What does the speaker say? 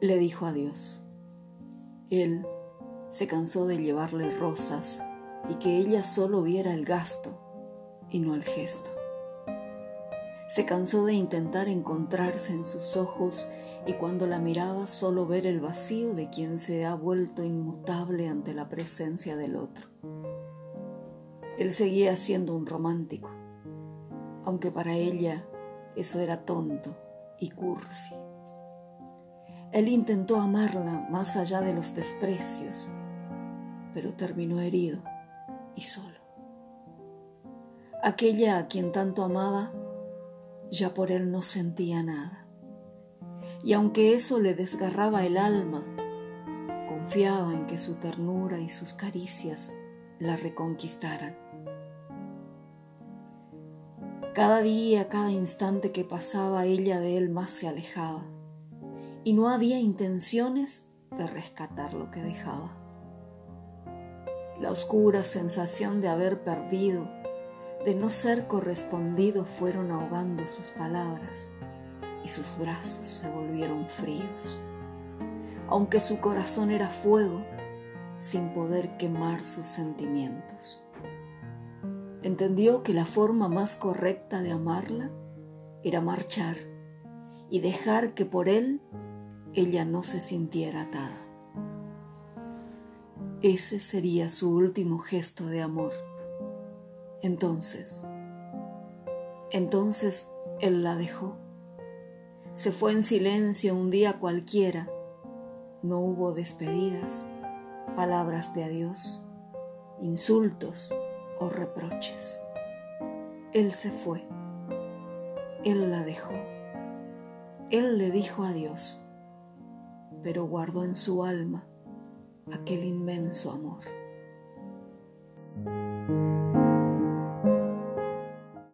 le dijo adiós. Él se cansó de llevarle rosas y que ella solo viera el gasto y no el gesto. Se cansó de intentar encontrarse en sus ojos y cuando la miraba solo ver el vacío de quien se ha vuelto inmutable ante la presencia del otro. Él seguía siendo un romántico, aunque para ella eso era tonto y cursi. Él intentó amarla más allá de los desprecios, pero terminó herido y solo. Aquella a quien tanto amaba, ya por él no sentía nada. Y aunque eso le desgarraba el alma, confiaba en que su ternura y sus caricias la reconquistaran. Cada día, cada instante que pasaba, ella de él más se alejaba, y no había intenciones de rescatar lo que dejaba. La oscura sensación de haber perdido de no ser correspondido fueron ahogando sus palabras y sus brazos se volvieron fríos, aunque su corazón era fuego sin poder quemar sus sentimientos. Entendió que la forma más correcta de amarla era marchar y dejar que por él ella no se sintiera atada. Ese sería su último gesto de amor entonces, entonces él la dejó. Se fue en silencio un día cualquiera. No hubo despedidas, palabras de adiós, insultos o reproches. Él se fue. Él la dejó. Él le dijo adiós, pero guardó en su alma aquel inmenso amor.